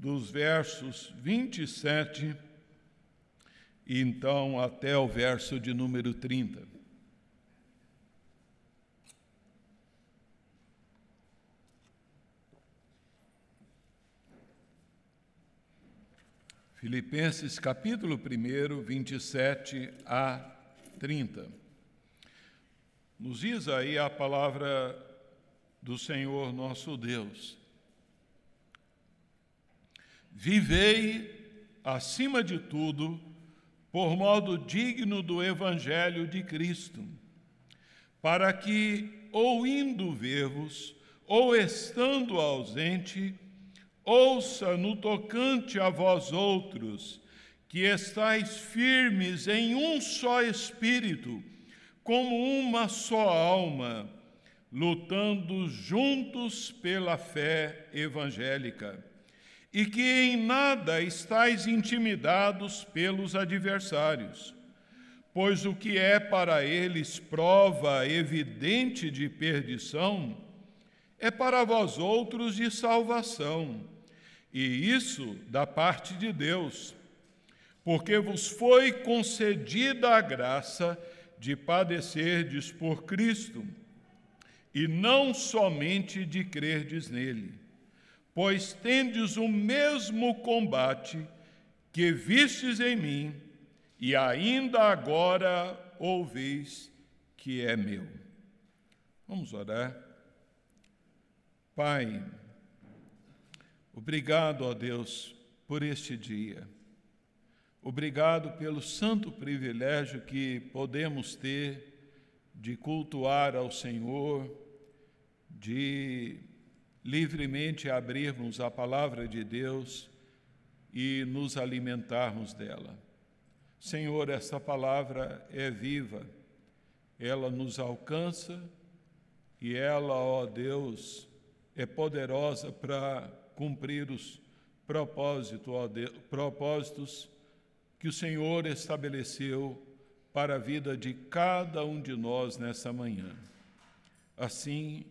dos versos 27 e então até o verso de número 30. Filipenses capítulo 1, 27 a 30. Nos diz aí a palavra do Senhor nosso Deus. Vivei, acima de tudo, por modo digno do Evangelho de Cristo, para que, ou indo ver-vos, ou estando ausente, ouça no tocante a vós outros, que estáis firmes em um só espírito, como uma só alma, lutando juntos pela fé evangélica, e que em nada estáis intimidados pelos adversários, pois o que é para eles prova evidente de perdição, é para vós outros de salvação e isso da parte de Deus, porque vos foi concedida a graça de padecerdes por Cristo, e não somente de crerdes nele, pois tendes o mesmo combate que vistes em mim, e ainda agora ouveis que é meu. Vamos orar. Pai, Obrigado, ó Deus, por este dia. Obrigado pelo santo privilégio que podemos ter de cultuar ao Senhor, de livremente abrirmos a palavra de Deus e nos alimentarmos dela. Senhor, essa palavra é viva, ela nos alcança e ela, ó Deus, é poderosa para cumprir os propósitos que o Senhor estabeleceu para a vida de cada um de nós nessa manhã. Assim,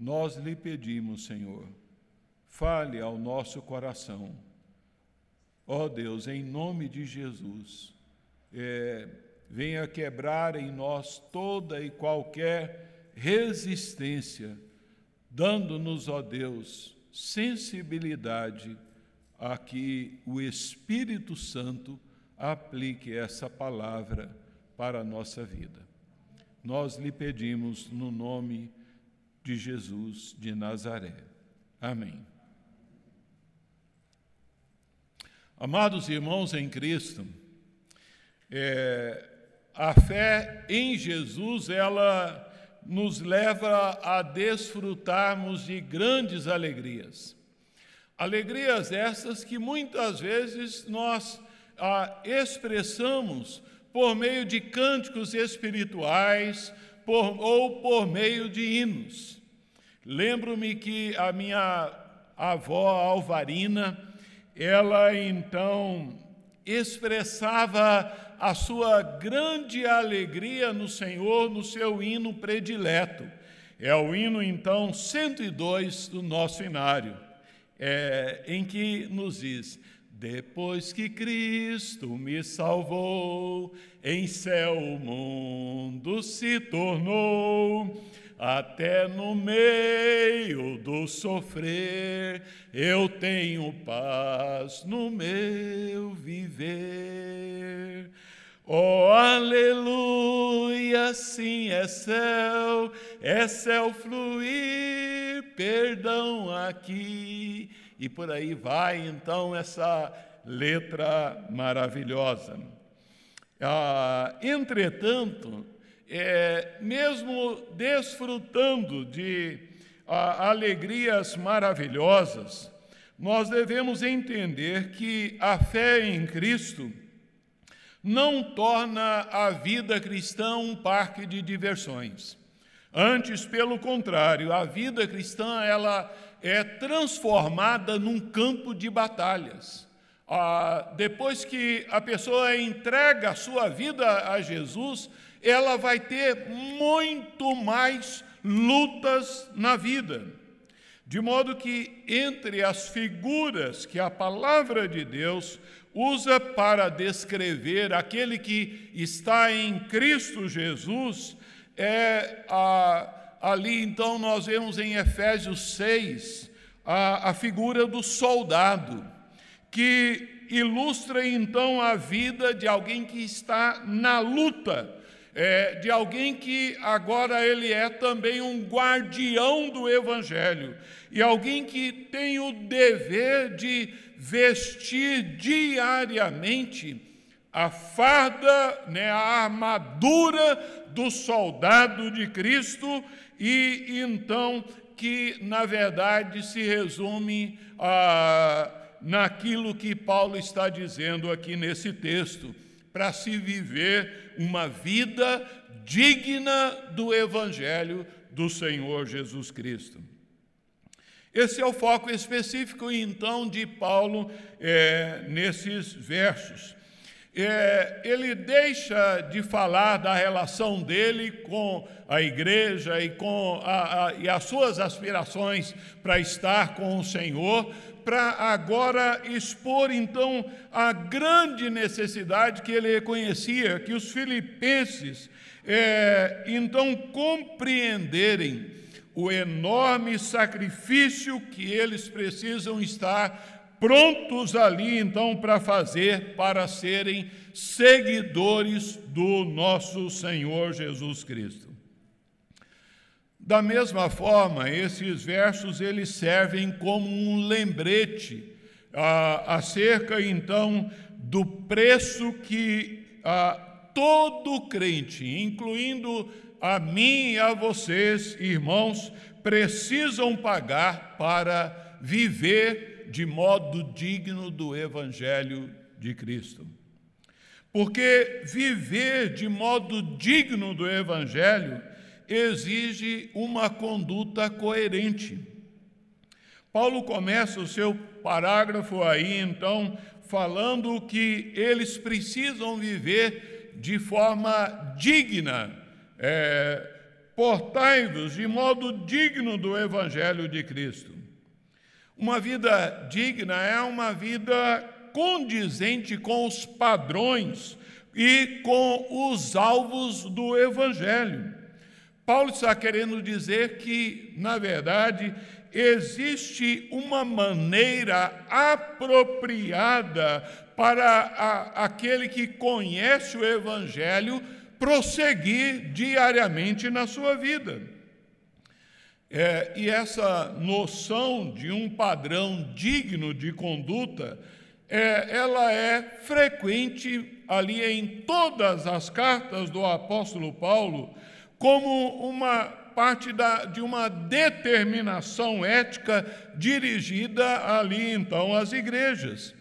nós lhe pedimos, Senhor, fale ao nosso coração. Ó oh Deus, em nome de Jesus, é, venha quebrar em nós toda e qualquer resistência, dando-nos, ó Deus, sensibilidade a que o Espírito Santo aplique essa palavra para a nossa vida. Nós lhe pedimos no nome de Jesus de Nazaré. Amém. Amados irmãos em Cristo, é, a fé em Jesus, ela nos leva a desfrutarmos de grandes alegrias. Alegrias essas que muitas vezes nós ah, expressamos por meio de cânticos espirituais por, ou por meio de hinos. Lembro-me que a minha avó Alvarina, ela então expressava a sua grande alegria no Senhor no seu hino predileto. É o hino, então, 102 do nosso inário, é, em que nos diz: Depois que Cristo me salvou, em céu o mundo se tornou até no meio do sofrer, eu tenho paz no meu viver. Oh, aleluia, sim, é céu, é céu fluir, perdão aqui. E por aí vai então essa letra maravilhosa. Ah, entretanto, é, mesmo desfrutando de a, alegrias maravilhosas, nós devemos entender que a fé em Cristo não torna a vida cristã um parque de diversões. Antes, pelo contrário, a vida cristã ela é transformada num campo de batalhas. Ah, depois que a pessoa entrega a sua vida a Jesus, ela vai ter muito mais lutas na vida. De modo que, entre as figuras que a palavra de Deus usa para descrever aquele que está em Cristo Jesus, é a, ali então nós vemos em Efésios 6 a, a figura do soldado, que ilustra então a vida de alguém que está na luta é, de alguém que agora ele é também um guardião do Evangelho. E alguém que tem o dever de vestir diariamente a farda, né, a armadura do soldado de Cristo. E então que na verdade se resume a, naquilo que Paulo está dizendo aqui nesse texto para se viver uma vida digna do Evangelho do Senhor Jesus Cristo. Esse é o foco específico, então, de Paulo é, nesses versos. É, ele deixa de falar da relação dele com a igreja e com a, a, e as suas aspirações para estar com o Senhor, para agora expor então a grande necessidade que ele reconhecia, que os filipenses é, então compreenderem o enorme sacrifício que eles precisam estar prontos ali então para fazer, para serem seguidores do nosso Senhor Jesus Cristo. Da mesma forma, esses versos eles servem como um lembrete ah, acerca então do preço que ah, todo crente, incluindo a mim e a vocês, irmãos, precisam pagar para viver de modo digno do Evangelho de Cristo. Porque viver de modo digno do Evangelho exige uma conduta coerente. Paulo começa o seu parágrafo aí, então, falando que eles precisam viver de forma digna, é, portai-vos de modo digno do Evangelho de Cristo. Uma vida digna é uma vida condizente com os padrões e com os alvos do Evangelho. Paulo está querendo dizer que, na verdade, existe uma maneira apropriada para a, aquele que conhece o Evangelho prosseguir diariamente na sua vida. É, e essa noção de um padrão digno de conduta, é, ela é frequente ali em todas as cartas do apóstolo Paulo como uma parte da, de uma determinação ética dirigida ali então às igrejas.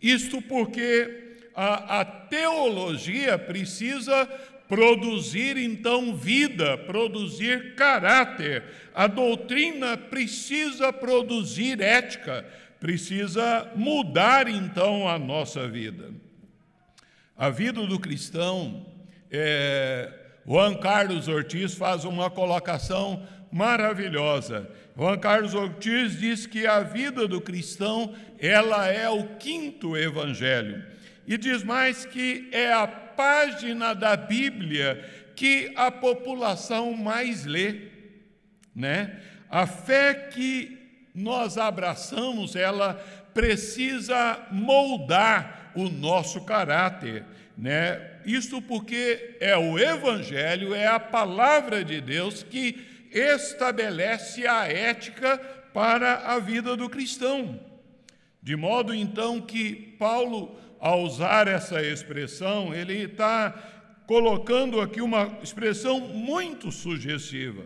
Isto porque a, a teologia precisa produzir então vida, produzir caráter. A doutrina precisa produzir ética, precisa mudar então a nossa vida. A vida do cristão é, Juan Carlos Ortiz faz uma colocação maravilhosa. Juan Carlos Ortiz diz que a vida do cristão, ela é o quinto evangelho. E diz mais que é a página da Bíblia que a população mais lê, né? A fé que nós abraçamos, ela precisa moldar o nosso caráter, né? Isto porque é o Evangelho, é a palavra de Deus que estabelece a ética para a vida do cristão. De modo então que Paulo, ao usar essa expressão, ele está colocando aqui uma expressão muito sugestiva.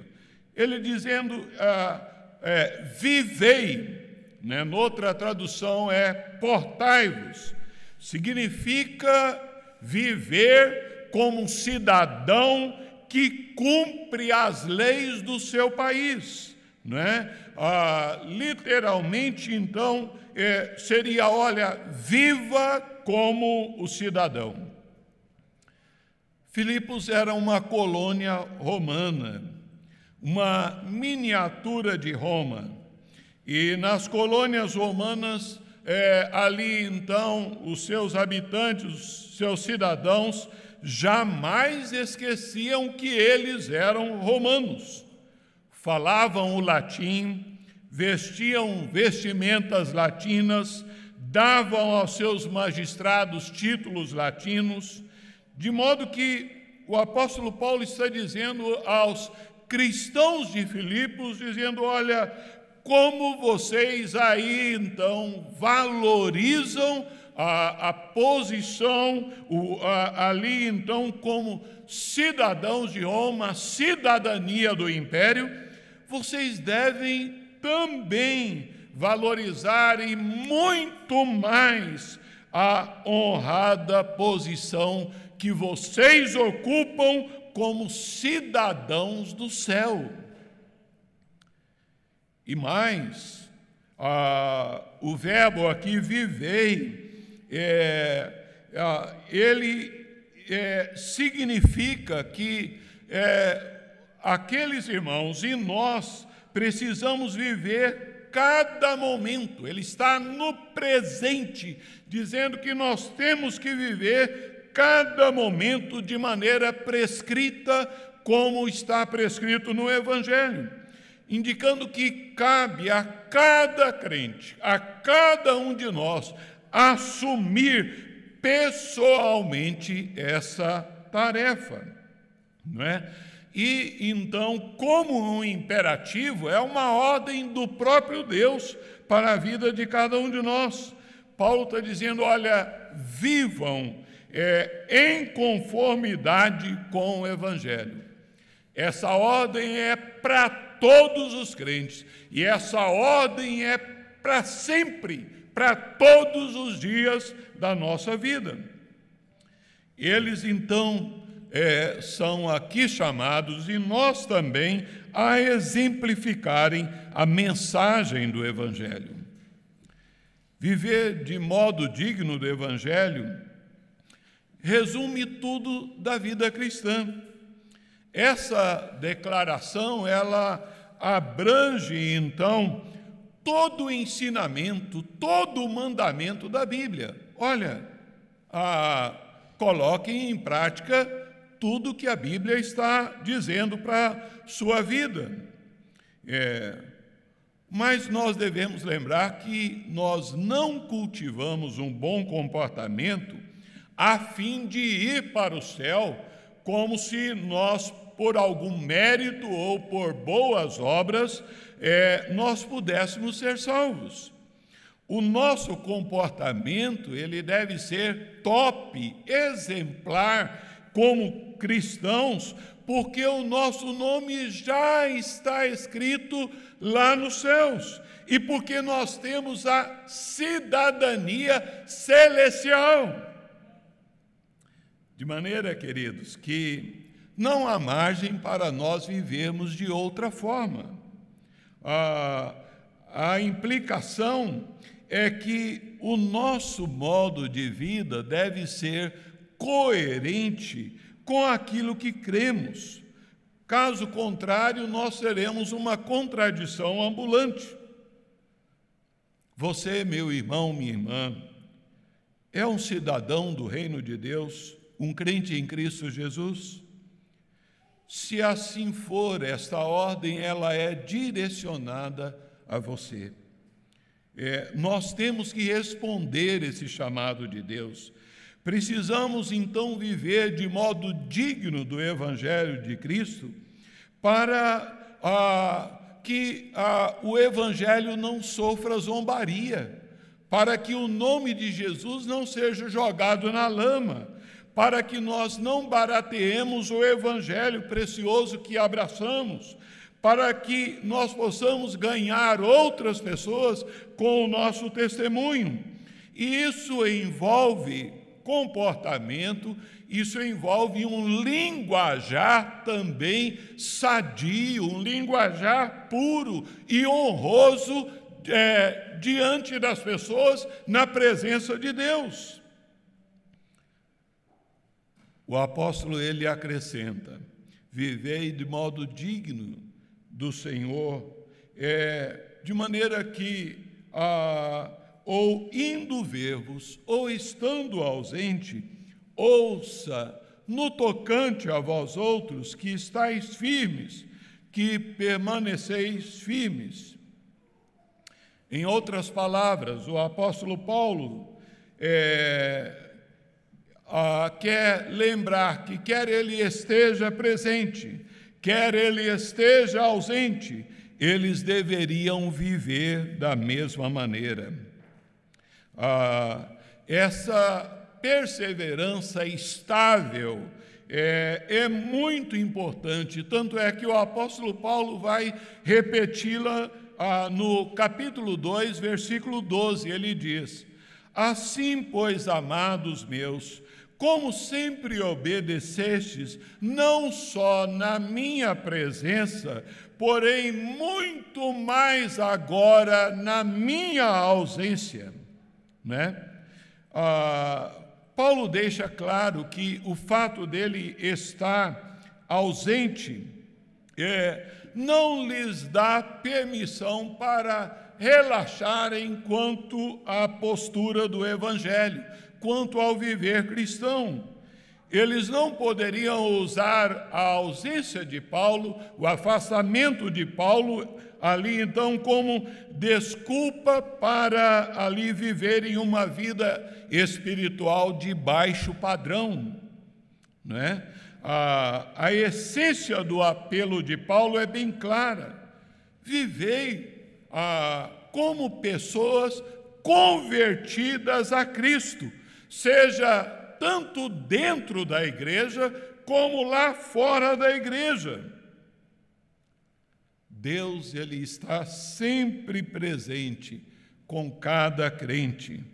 Ele dizendo, ah, é, vivei, né? noutra tradução é portai-vos, significa viver como um cidadão que cumpre as leis do seu país. Né? Ah, literalmente, então, é, seria: olha, viva como o cidadão. Filipos era uma colônia romana, uma miniatura de Roma. E nas colônias romanas, é, ali então, os seus habitantes, os seus cidadãos, jamais esqueciam que eles eram romanos. Falavam o latim, vestiam vestimentas latinas, davam aos seus magistrados títulos latinos, de modo que o apóstolo Paulo está dizendo aos cristãos de Filipos, dizendo: olha, como vocês aí então valorizam a, a posição o, a, ali então como cidadãos de Roma, cidadania do império, vocês devem também valorizar e muito mais a honrada posição que vocês ocupam como cidadãos do céu. E mais, o verbo aqui vivei, é, ele é, significa que é, aqueles irmãos e nós precisamos viver cada momento, ele está no presente, dizendo que nós temos que viver cada momento de maneira prescrita, como está prescrito no Evangelho, indicando que cabe a cada crente, a cada um de nós, assumir pessoalmente essa tarefa, não é? E então, como um imperativo, é uma ordem do próprio Deus para a vida de cada um de nós. Paulo está dizendo: olha, vivam é, em conformidade com o Evangelho. Essa ordem é para todos os crentes, e essa ordem é para sempre, para todos os dias da nossa vida. Eles então é, são aqui chamados, e nós também, a exemplificarem a mensagem do Evangelho. Viver de modo digno do Evangelho resume tudo da vida cristã. Essa declaração, ela abrange, então, todo o ensinamento, todo o mandamento da Bíblia. Olha, a, coloquem em prática tudo que a Bíblia está dizendo para sua vida. É, mas nós devemos lembrar que nós não cultivamos um bom comportamento a fim de ir para o céu, como se nós, por algum mérito ou por boas obras, é, nós pudéssemos ser salvos. O nosso comportamento ele deve ser top, exemplar como cristãos, porque o nosso nome já está escrito lá nos céus e porque nós temos a cidadania celestial. De maneira, queridos, que não há margem para nós vivermos de outra forma. A, a implicação é que o nosso modo de vida deve ser coerente com aquilo que cremos. Caso contrário, nós seremos uma contradição ambulante. Você, meu irmão, minha irmã, é um cidadão do reino de Deus, um crente em Cristo Jesus? Se assim for, esta ordem ela é direcionada a você. É, nós temos que responder esse chamado de Deus. Precisamos então viver de modo digno do Evangelho de Cristo para ah, que ah, o Evangelho não sofra zombaria, para que o nome de Jesus não seja jogado na lama, para que nós não barateemos o Evangelho precioso que abraçamos, para que nós possamos ganhar outras pessoas com o nosso testemunho. E isso envolve comportamento, isso envolve um linguajar também sadio, um linguajar puro e honroso é, diante das pessoas, na presença de Deus. O apóstolo ele acrescenta: vivei de modo digno do Senhor, é, de maneira que, ah, ou indo ver-vos, ou estando ausente, ouça no tocante a vós outros que estáis firmes, que permaneceis firmes. Em outras palavras, o apóstolo Paulo é, quer lembrar que, quer ele esteja presente, quer ele esteja ausente, eles deveriam viver da mesma maneira. Essa perseverança estável é, é, muito importante, tanto é que o apóstolo Paulo vai repeti-la ah, no capítulo 2, versículo 12, ele diz: Assim, pois, amados meus, como sempre obedecestes, não só na minha presença, porém muito mais agora na minha ausência. Né? Ah, Paulo deixa claro que o fato dele estar ausente é, não lhes dá permissão para relaxarem quanto à postura do Evangelho, quanto ao viver cristão. Eles não poderiam usar a ausência de Paulo, o afastamento de Paulo, ali então como desculpa para ali viverem uma vida espiritual de baixo padrão, não é? A, a essência do apelo de Paulo é bem clara: vivei a, como pessoas convertidas a Cristo, seja tanto dentro da igreja como lá fora da igreja. Deus ele está sempre presente com cada crente.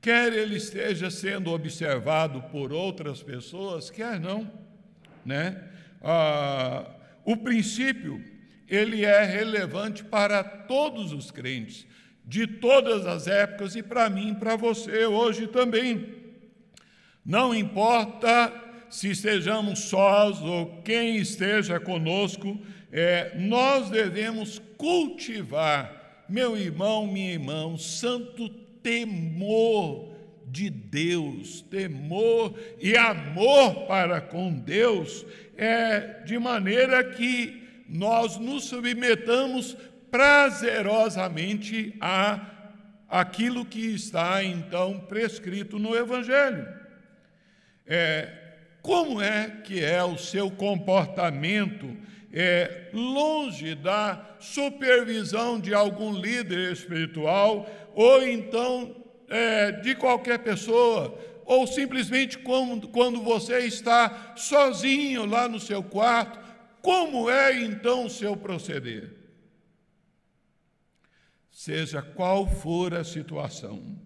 Quer ele esteja sendo observado por outras pessoas, quer não, né? Ah, o princípio ele é relevante para todos os crentes, de todas as épocas e para mim, para você hoje também. Não importa se estejamos sós ou quem esteja conosco, é, nós devemos cultivar, meu irmão, minha irmã, santo temor de Deus, temor e amor para com Deus, é de maneira que nós nos submetamos prazerosamente a aquilo que está então prescrito no Evangelho. É, como é que é o seu comportamento é, longe da supervisão de algum líder espiritual, ou então é, de qualquer pessoa, ou simplesmente quando, quando você está sozinho lá no seu quarto, como é então o seu proceder? Seja qual for a situação,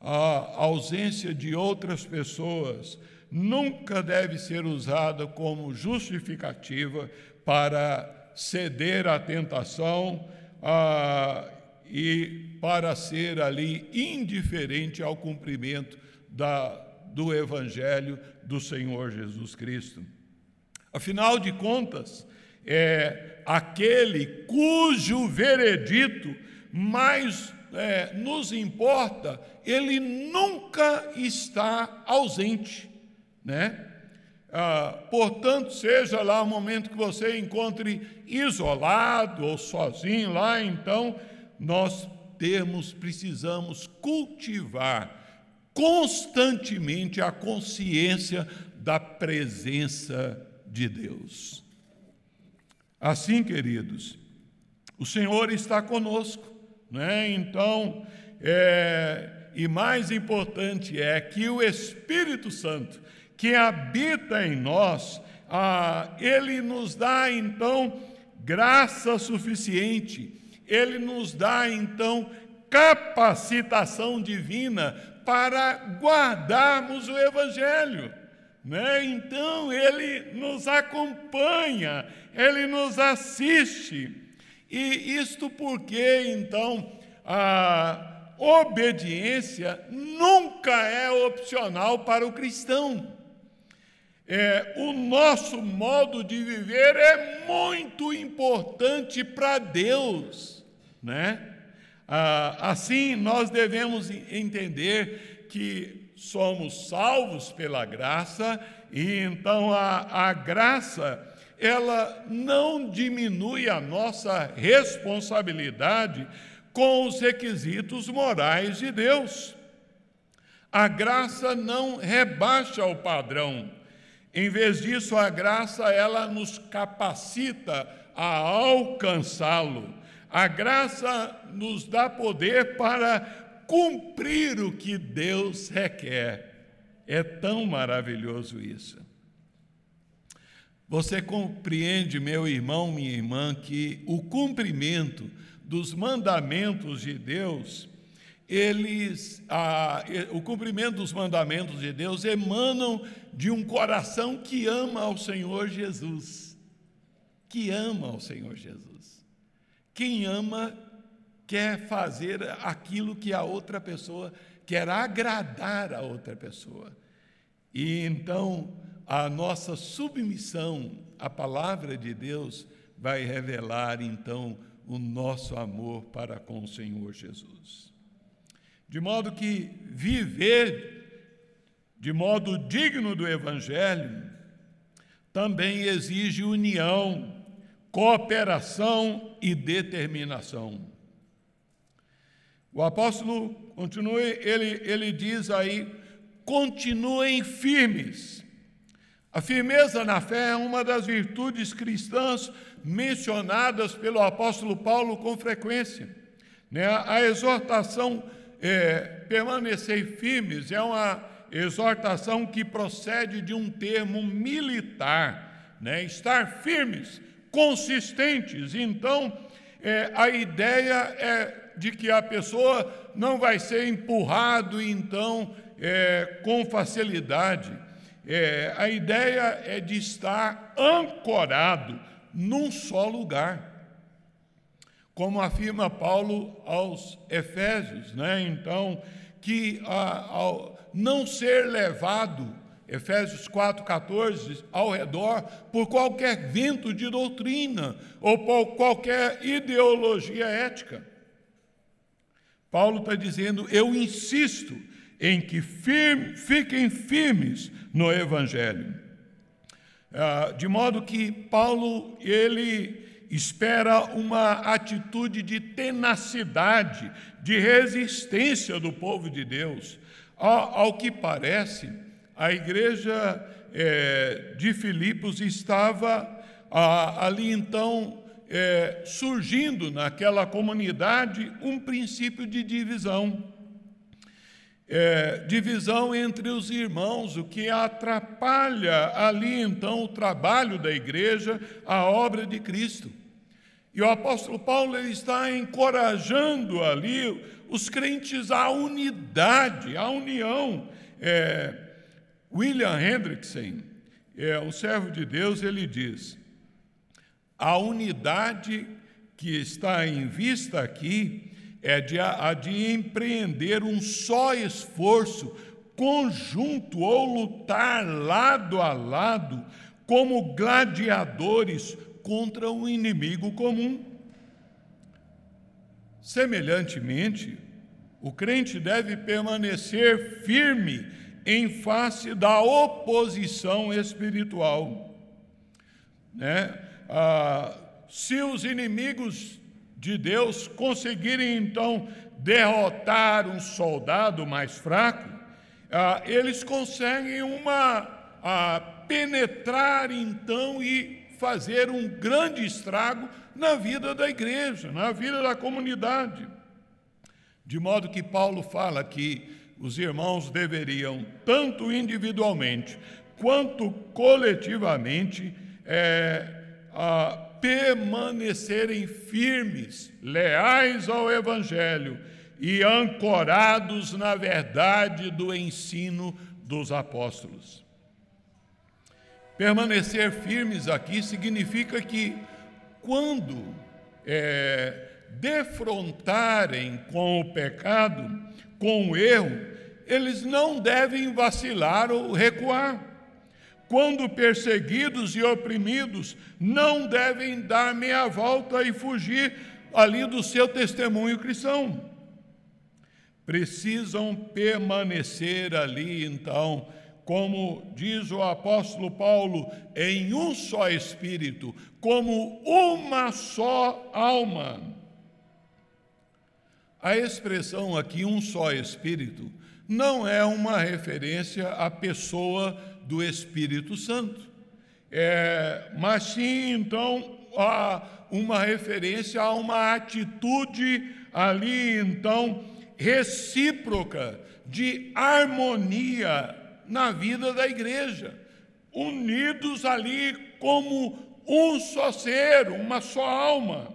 a ausência de outras pessoas, nunca deve ser usada como justificativa para ceder à tentação ah, e para ser ali indiferente ao cumprimento da, do Evangelho do Senhor Jesus Cristo. Afinal de contas, é aquele cujo veredito mais é, nos importa, ele nunca está ausente né? Ah, portanto, seja lá o momento que você encontre isolado ou sozinho lá, então nós temos, precisamos cultivar constantemente a consciência da presença de Deus. Assim, queridos, o Senhor está conosco, né? Então, é, e mais importante é que o Espírito Santo que habita em nós, ah, ele nos dá então graça suficiente, ele nos dá então capacitação divina para guardarmos o Evangelho. Né? Então, ele nos acompanha, ele nos assiste. E isto porque, então, a obediência nunca é opcional para o cristão. é, o nosso modo de viver é muito importante para Deus, né? Ah, assim, nós devemos entender que somos salvos pela graça e então a, a graça ela não diminui a nossa responsabilidade com os requisitos morais de Deus. A graça não rebaixa o padrão. Em vez disso, a graça ela nos capacita a alcançá-lo. A graça nos dá poder para cumprir o que Deus requer. É tão maravilhoso isso. Você compreende, meu irmão, minha irmã, que o cumprimento dos mandamentos de Deus, eles, o cumprimento dos mandamentos de Deus emanam de um coração que ama ao Senhor Jesus. Que ama ao Senhor Jesus. Quem ama quer fazer aquilo que a outra pessoa quer agradar a outra pessoa. E então a nossa submissão à palavra de Deus vai revelar então o nosso amor para com o Senhor Jesus. De modo que viver de modo digno do Evangelho também exige união, cooperação e determinação. O apóstolo continua, ele, ele diz aí: continuem firmes. A firmeza na fé é uma das virtudes cristãs mencionadas pelo apóstolo Paulo com frequência. Né? A exortação é, permanecer firmes é uma exortação que procede de um termo militar, né? estar firmes, consistentes. Então, é, a ideia é de que a pessoa não vai ser empurrado, então, é, com facilidade. É, a ideia é de estar ancorado num só lugar. Como afirma Paulo aos Efésios, né? Então, que a, ao não ser levado, Efésios 4,14, ao redor, por qualquer vento de doutrina ou por qualquer ideologia ética. Paulo está dizendo: eu insisto em que firme, fiquem firmes no Evangelho. Ah, de modo que Paulo, ele espera uma atitude de tenacidade, de resistência do povo de Deus. Ao, que parece, a igreja é, de Filipos estava ah, ali então é, surgindo naquela comunidade um princípio de divisão é, divisão entre os irmãos, o que atrapalha ali então o trabalho da igreja, a obra de Cristo. E o apóstolo Paulo ele está encorajando ali os crentes à unidade, à união. É, William Hendrickson, é, um servo de Deus, ele diz: a unidade que está em vista aqui é de, a de empreender um só esforço conjunto ou lutar lado a lado como gladiadores contra um inimigo comum. Semelhantemente, o crente deve permanecer firme em face da oposição espiritual. Né? Ah, se os inimigos de Deus conseguirem então derrotar um soldado mais fraco, ah, eles conseguem uma ah, penetrar então e fazer um grande estrago na vida da igreja, na vida da comunidade. De modo que Paulo fala que os irmãos deveriam, tanto individualmente quanto coletivamente, é, a, permanecerem firmes, leais ao Evangelho e ancorados na verdade do ensino dos apóstolos. Permanecer firmes aqui significa que, quando é, defrontarem com o pecado, com o erro, eles não devem vacilar ou recuar quando perseguidos e oprimidos, não devem dar meia volta e fugir ali do seu testemunho cristão. Precisam permanecer ali, então, como diz o apóstolo Paulo, em um só espírito, como uma só alma. A expressão aqui, um só espírito, não é uma referência à pessoa do Espírito Santo, é, mas sim, então, a uma referência a uma atitude ali, então, recíproca de harmonia na vida da igreja, unidos ali como um só ser, uma só alma.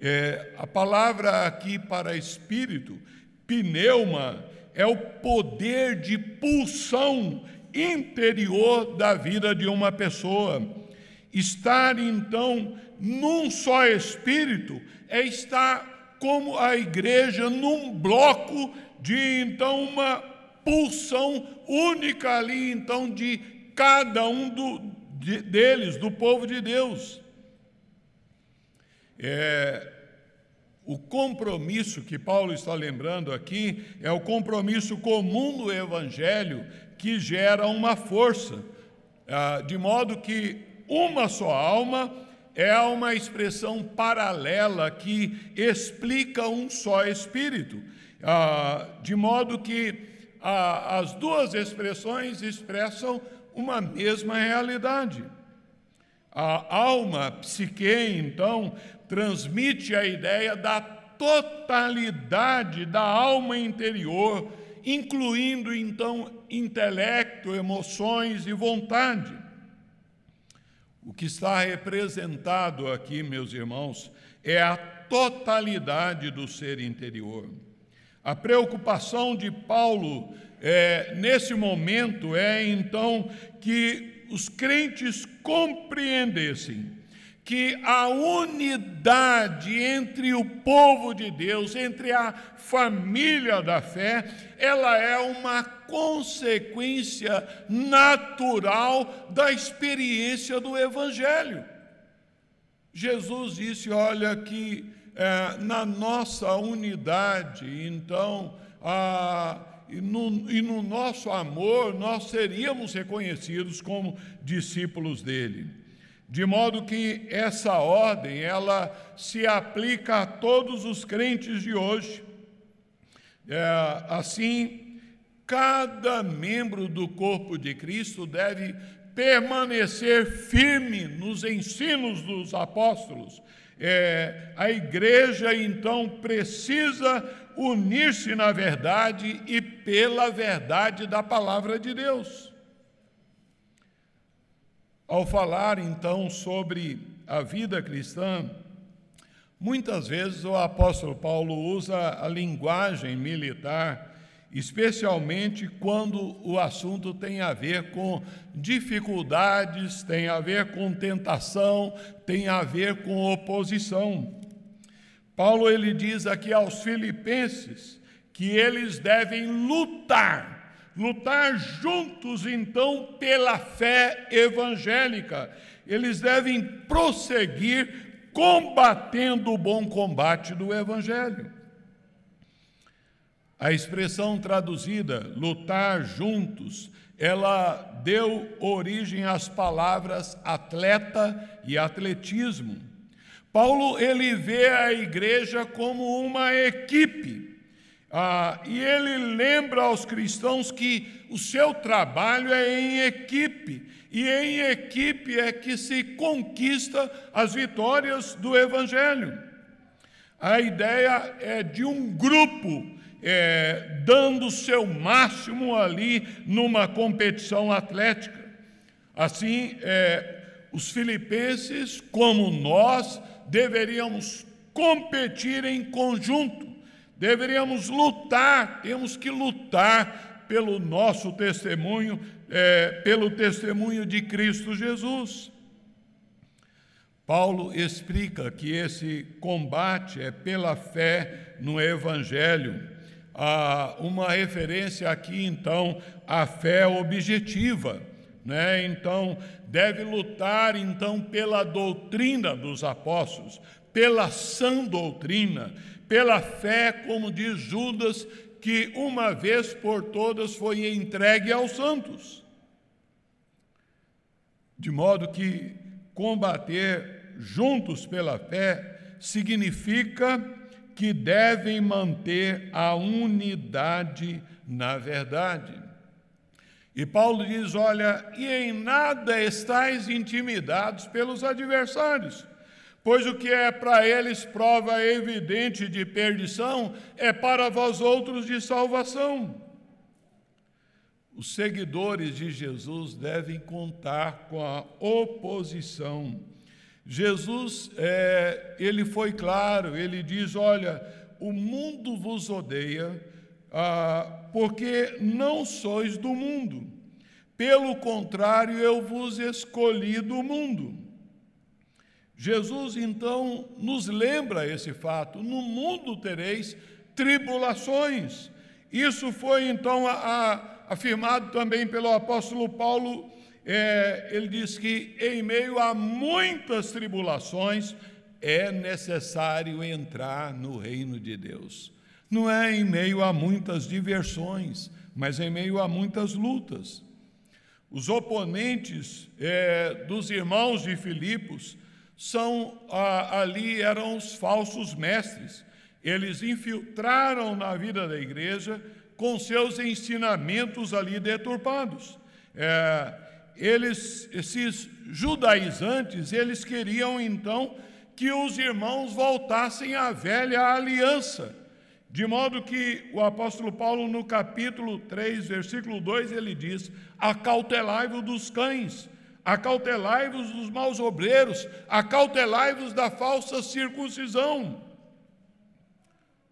É, a palavra aqui para espírito, pneuma, é o poder de pulsão interior da vida de uma pessoa. Estar então num só espírito é estar como a igreja num bloco de então uma pulsão única ali então de cada um do, de, deles, do povo de Deus. É, o compromisso que Paulo está lembrando aqui é o compromisso comum do Evangelho que gera uma força, ah, de modo que uma só alma é uma expressão paralela que explica um só Espírito, ah, de modo que ah, as duas expressões expressam uma mesma realidade. A alma, psique, então, transmite a ideia da totalidade da alma interior, incluindo então intelecto, emoções e vontade. O que está representado aqui, meus irmãos, é a totalidade do ser interior. A preocupação de Paulo é, nesse momento é então que os crentes compreendessem que a unidade entre o povo de Deus, entre a família da fé, ela é uma consequência natural da experiência do Evangelho. Jesus disse: Olha, que é, na nossa unidade, então, a, e, no, e no nosso amor, nós seríamos reconhecidos como discípulos dele. De modo que essa ordem, ela se aplica a todos os crentes de hoje. É, assim, cada membro do corpo de Cristo deve permanecer firme nos ensinos dos apóstolos. É, a igreja, então, precisa unir-se na verdade e pela verdade da palavra de Deus. Ao falar então sobre a vida cristã, muitas vezes o apóstolo Paulo usa a linguagem militar, especialmente quando o assunto tem a ver com dificuldades, tem a ver com tentação, tem a ver com oposição. Paulo ele diz aqui aos filipenses que eles devem lutar lutar juntos então pela fé evangélica. Eles devem prosseguir combatendo o bom combate do evangelho. A expressão traduzida, lutar juntos, ela deu origem às palavras atleta e atletismo. Paulo ele vê a igreja como uma equipe ah, e ele lembra aos cristãos que o seu trabalho é em equipe, e em equipe é que se conquista as vitórias do Evangelho. A ideia é de um grupo é, dando o seu máximo ali numa competição atlética. Assim, é, os filipenses, como nós, deveríamos competir em conjunto Deveríamos lutar, temos que lutar pelo nosso testemunho, é, pelo testemunho de Cristo Jesus. Paulo explica que esse combate é pela fé no Evangelho. Há uma referência aqui, então, à fé objetiva. né? Então, deve lutar então pela doutrina dos apóstolos, pela sã doutrina, pela fé, como diz Judas, que uma vez por todas foi entregue aos santos. De modo que combater juntos pela fé significa que devem manter a unidade na verdade. E Paulo diz: Olha, e em nada estáis intimidados pelos adversários, pois o que é para eles prova evidente de perdição é para vós outros de salvação. Os seguidores de Jesus devem contar com a oposição. Jesus, é, ele foi claro, ele diz: Olha, o mundo vos odeia ah, porque não sois do mundo. Pelo contrário, eu vos escolhi do mundo. Jesus então nos lembra esse fato: no mundo tereis tribulações. Isso foi então a, a, afirmado também pelo apóstolo Paulo. É, ele diz que em meio a muitas tribulações é necessário entrar no reino de Deus. Não é em meio a muitas diversões, mas em meio a muitas lutas. Os oponentes é, dos irmãos de Filipos são ali eram os falsos mestres. Eles infiltraram na vida da igreja com seus ensinamentos ali deturpados. É, eles, esses judaizantes, eles queriam então que os irmãos voltassem à velha aliança de modo que o apóstolo Paulo, no capítulo 3, versículo 2, ele diz: Acautelai-vos dos cães, acautelai-vos dos maus obreiros, acautelai-vos da falsa circuncisão.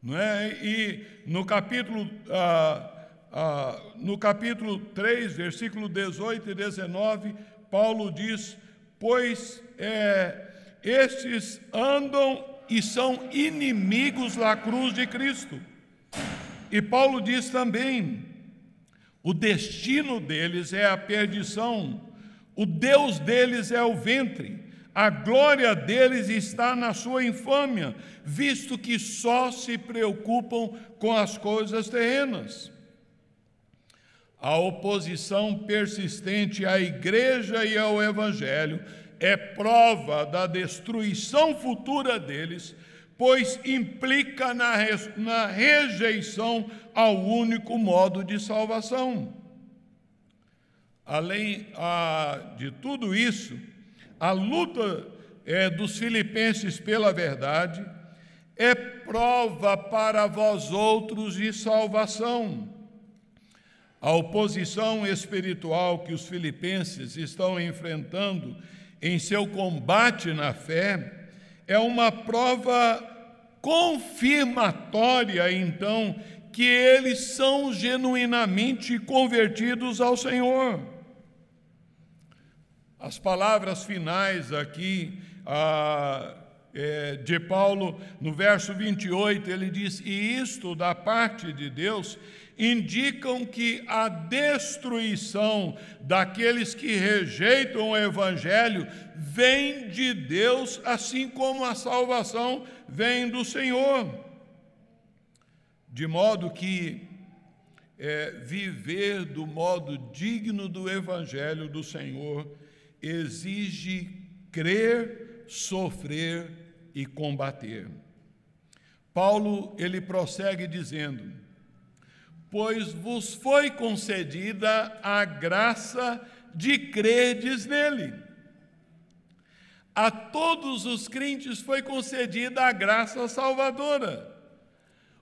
Não é? E no capítulo, ah, ah, no capítulo 3, versículo 18 e 19, Paulo diz: Pois é, estes andam e são inimigos da cruz de Cristo. E Paulo diz também: o destino deles é a perdição, o Deus deles é o ventre, a glória deles está na sua infâmia, visto que só se preocupam com as coisas terrenas. A oposição persistente à igreja e ao evangelho é prova da destruição futura deles, pois implica na, rejeição ao único modo de salvação. Além a, de tudo isso, a luta é, dos filipenses pela verdade é prova para vós outros de salvação. A oposição espiritual que os filipenses estão enfrentando em seu combate na fé, é uma prova confirmatória, então, que eles são genuinamente convertidos ao Senhor. As palavras finais aqui ah, é, de Paulo, no verso 28, ele diz: E isto da parte de Deus indicam que a destruição daqueles que rejeitam o Evangelho vem de Deus, assim como a salvação vem do Senhor. De modo que é, viver do modo digno do Evangelho do Senhor exige crer, sofrer e combater. Paulo ele prossegue dizendo: pois vos foi concedida a graça de crerdes nele. A todos os crentes foi concedida a graça salvadora.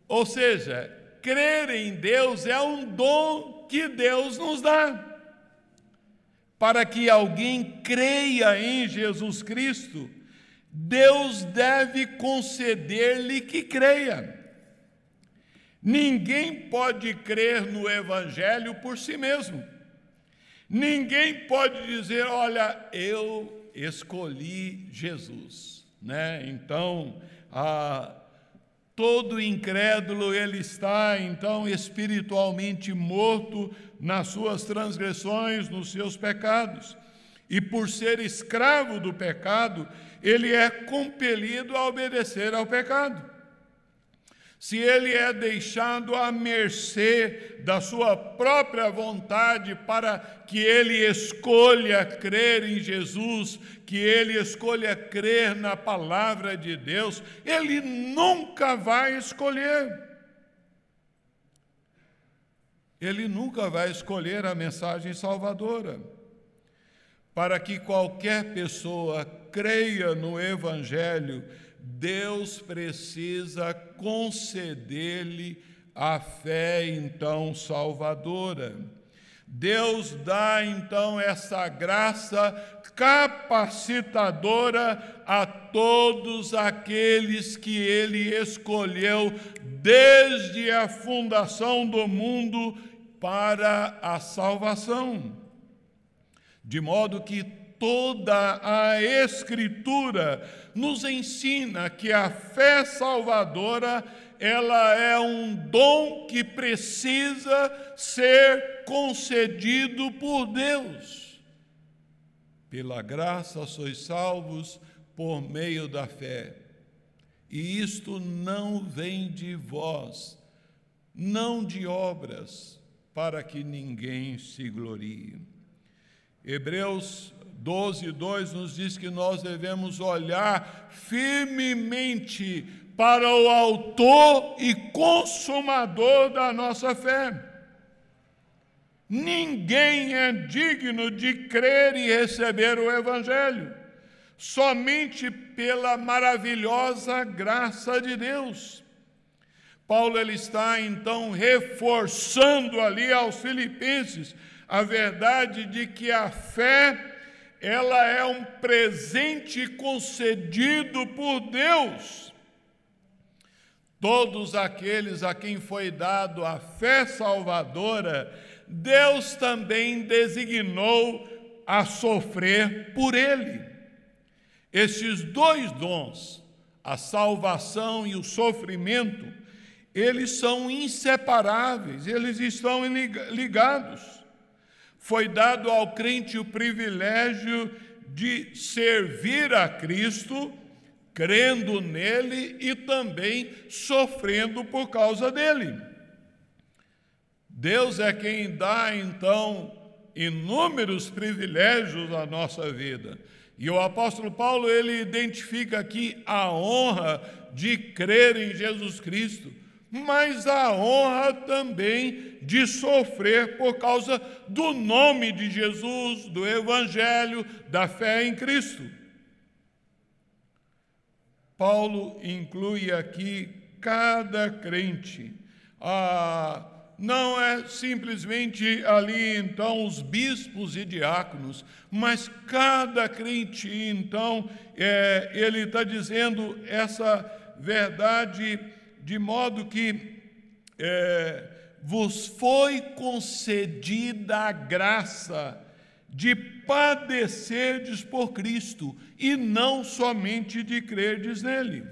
Ou seja, crer em Deus é um dom que Deus nos dá. Para que alguém creia em Jesus Cristo, Deus deve conceder-lhe que creia. Ninguém pode crer no Evangelho por si mesmo. Ninguém pode dizer, olha, eu escolhi Jesus, né? Então, todo incrédulo ele está então espiritualmente morto nas suas transgressões, nos seus pecados. E por ser escravo do pecado, ele é compelido a obedecer ao pecado se ele é deixado à mercê da sua própria vontade para que ele escolha crer em Jesus, que ele escolha crer na palavra de Deus, ele nunca vai escolher. Ele nunca vai escolher a mensagem salvadora. Para que qualquer pessoa creia no Evangelho, Deus precisa conceder-lhe a fé então salvadora. Deus dá então essa graça capacitadora a todos aqueles que Ele escolheu desde a fundação do mundo para a salvação. De modo que toda a Escritura nos ensina que a fé salvadora ela é um dom que precisa ser concedido por Deus. Pela graça sois salvos por meio da fé. E isto não vem de vós, não de obras, para que ninguém se glorie. Hebreus 12, 2 nos diz que nós devemos olhar firmemente para o Autor e Consumador da nossa fé. Ninguém é digno de crer e receber o Evangelho, somente pela maravilhosa graça de Deus. Paulo ele está então reforçando ali aos filipenses a verdade de que a fé ela é um presente concedido por Deus. Todos aqueles a quem foi dado a fé salvadora, Deus também designou a sofrer por ele. Estes dois dons, a salvação e o sofrimento, eles são inseparáveis, eles estão ligados foi dado ao crente o privilégio de servir a Cristo, crendo nele e também sofrendo por causa dele. Deus é quem dá, então, inúmeros privilégios à nossa vida. E o apóstolo Paulo, ele identifica aqui a honra de crer em Jesus Cristo mas a honra também de sofrer por causa do nome de Jesus, do Evangelho, da fé em Cristo. Paulo inclui aqui cada crente. Ah, não é simplesmente ali então os bispos e diáconos, mas cada crente então é, ele está dizendo essa verdade de modo que é, vos foi concedida a graça de padecerdes por Cristo e não somente de crerdes nele.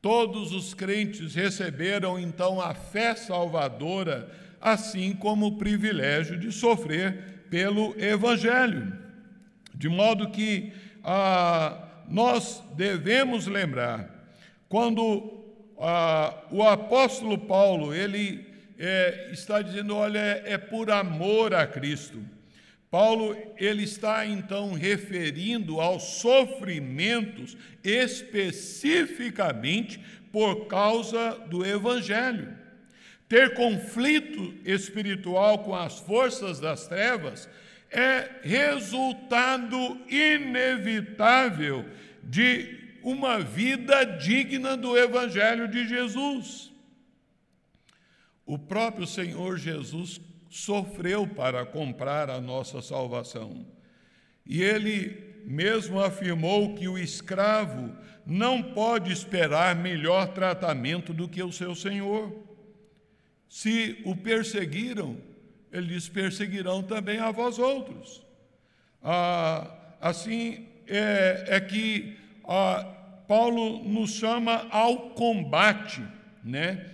Todos os crentes receberam então a fé salvadora, assim como o privilégio de sofrer pelo Evangelho. De modo que ah, nós devemos lembrar quando ah, o apóstolo Paulo ele é, está dizendo, olha, é, por amor a Cristo. Paulo ele está então referindo aos sofrimentos especificamente por causa do evangelho. Ter conflito espiritual com as forças das trevas é resultado inevitável de uma vida digna do Evangelho de Jesus. O próprio Senhor Jesus sofreu para comprar a nossa salvação. E ele mesmo afirmou que o escravo não pode esperar melhor tratamento do que o seu senhor. Se o perseguiram, eles perseguirão também a vós outros. Ah, assim é, é que Paulo nos chama ao combate, né?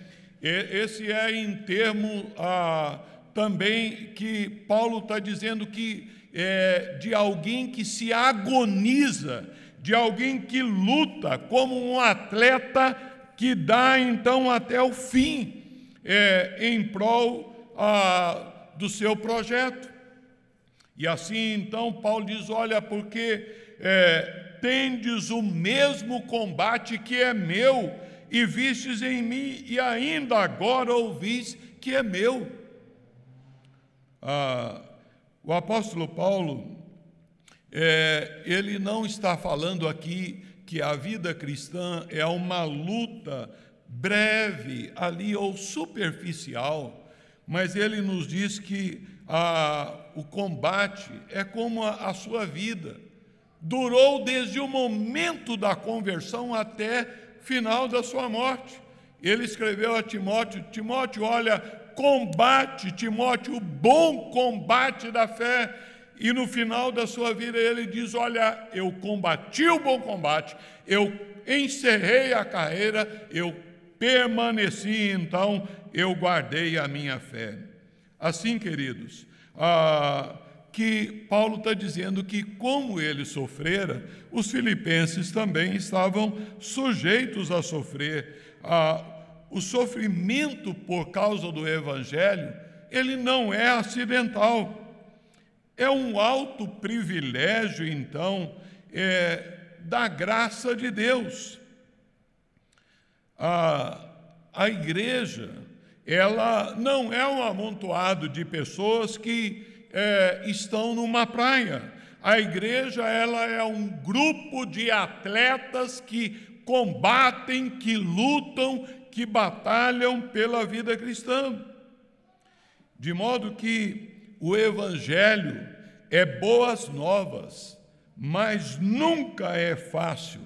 Esse é em termo ah, também que Paulo está dizendo que é de alguém que se agoniza, de alguém que luta como um atleta que dá então até o fim é, em prol ah, do seu projeto. E assim então Paulo diz: olha, porque é, tendes o mesmo combate que é meu e vistes em mim, e ainda agora ouvis que é meu. Ah, o apóstolo Paulo, é, ele não está falando aqui que a vida cristã é uma luta breve ali ou superficial, mas ele nos diz que ah, o combate é como a, a sua vida. Durou desde o momento da conversão até final da sua morte. Ele escreveu a Timóteo: Timóteo, olha, combate, Timóteo, o bom combate da fé. E no final da sua vida ele diz: Olha, eu combati o bom combate, eu encerrei a carreira, eu permaneci, então eu guardei a minha fé. Assim, queridos, ah, que Paulo está dizendo que, como ele sofrera, os filipenses também estavam sujeitos a sofrer. Ah, o sofrimento por causa do Evangelho, ele não é acidental. É um alto privilégio, então, é, da graça de Deus. A, a igreja, ela não é um amontoado de pessoas que é, estão numa praia. A igreja ela é um grupo de atletas que combatem, que lutam, que batalham pela vida cristã. De modo que o evangelho é boas novas, mas nunca é fácil.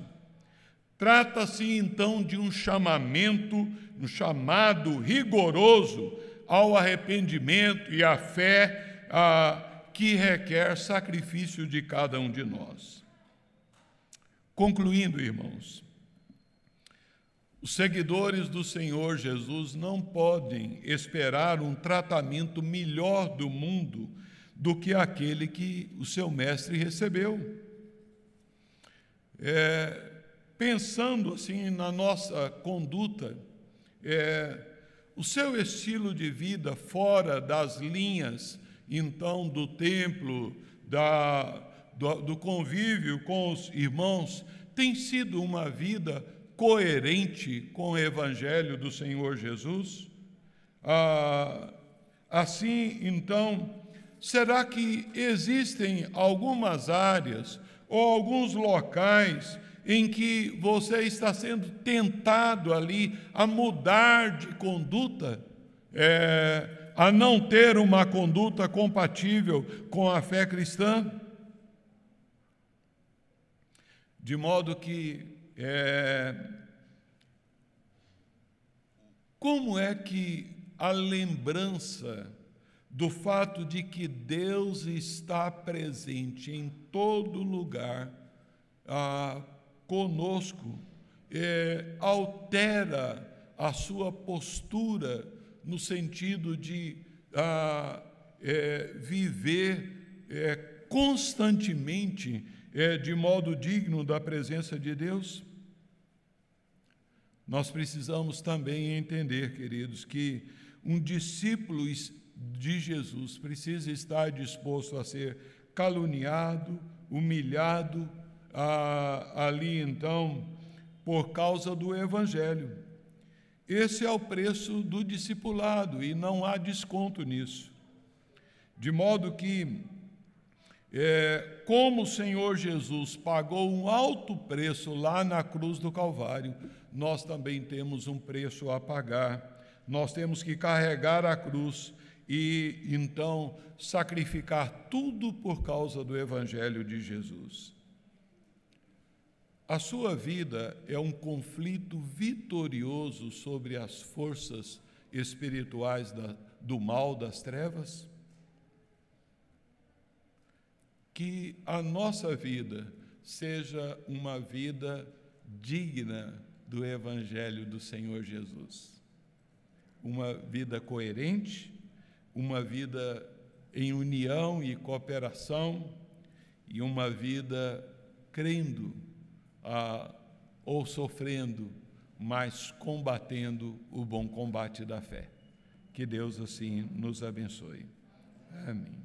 Trata-se então de um chamamento, um chamado rigoroso ao arrependimento e à fé ah, que requer sacrifício de cada um de nós. Concluindo, irmãos, os seguidores do Senhor Jesus não podem esperar um tratamento melhor do mundo do que aquele que o seu mestre recebeu. É, pensando assim na nossa conduta, é, o seu estilo de vida fora das linhas então do templo, da, do, do convívio com os irmãos, tem sido uma vida coerente com o Evangelho do Senhor Jesus? Ah, assim, então, será que existem algumas áreas ou alguns locais em que você está sendo tentado ali a mudar de conduta? É, a não ter uma conduta compatível com a fé cristã? De modo que, é, como é que a lembrança do fato de que Deus está presente em todo lugar ah, conosco é, altera a sua postura no sentido de ah, é, viver é, constantemente é, de modo digno da presença de Deus? Nós precisamos também entender, queridos, que um discípulo de Jesus precisa estar disposto a ser caluniado, humilhado, ah, ali então, por causa do Evangelho. Esse é o preço do discipulado e não há desconto nisso. De modo que, é, como o Senhor Jesus pagou um alto preço lá na cruz do Calvário, nós também temos um preço a pagar. Nós temos que carregar a cruz e então sacrificar tudo por causa do Evangelho de Jesus. A sua vida é um conflito vitorioso sobre as forças espirituais da, do mal, das trevas? Que a nossa vida seja uma vida digna do Evangelho do Senhor Jesus. Uma vida coerente, uma vida em união e cooperação, e uma vida crendo ah, ou sofrendo, mas combatendo o bom combate da fé. Que Deus assim nos abençoe. Amém.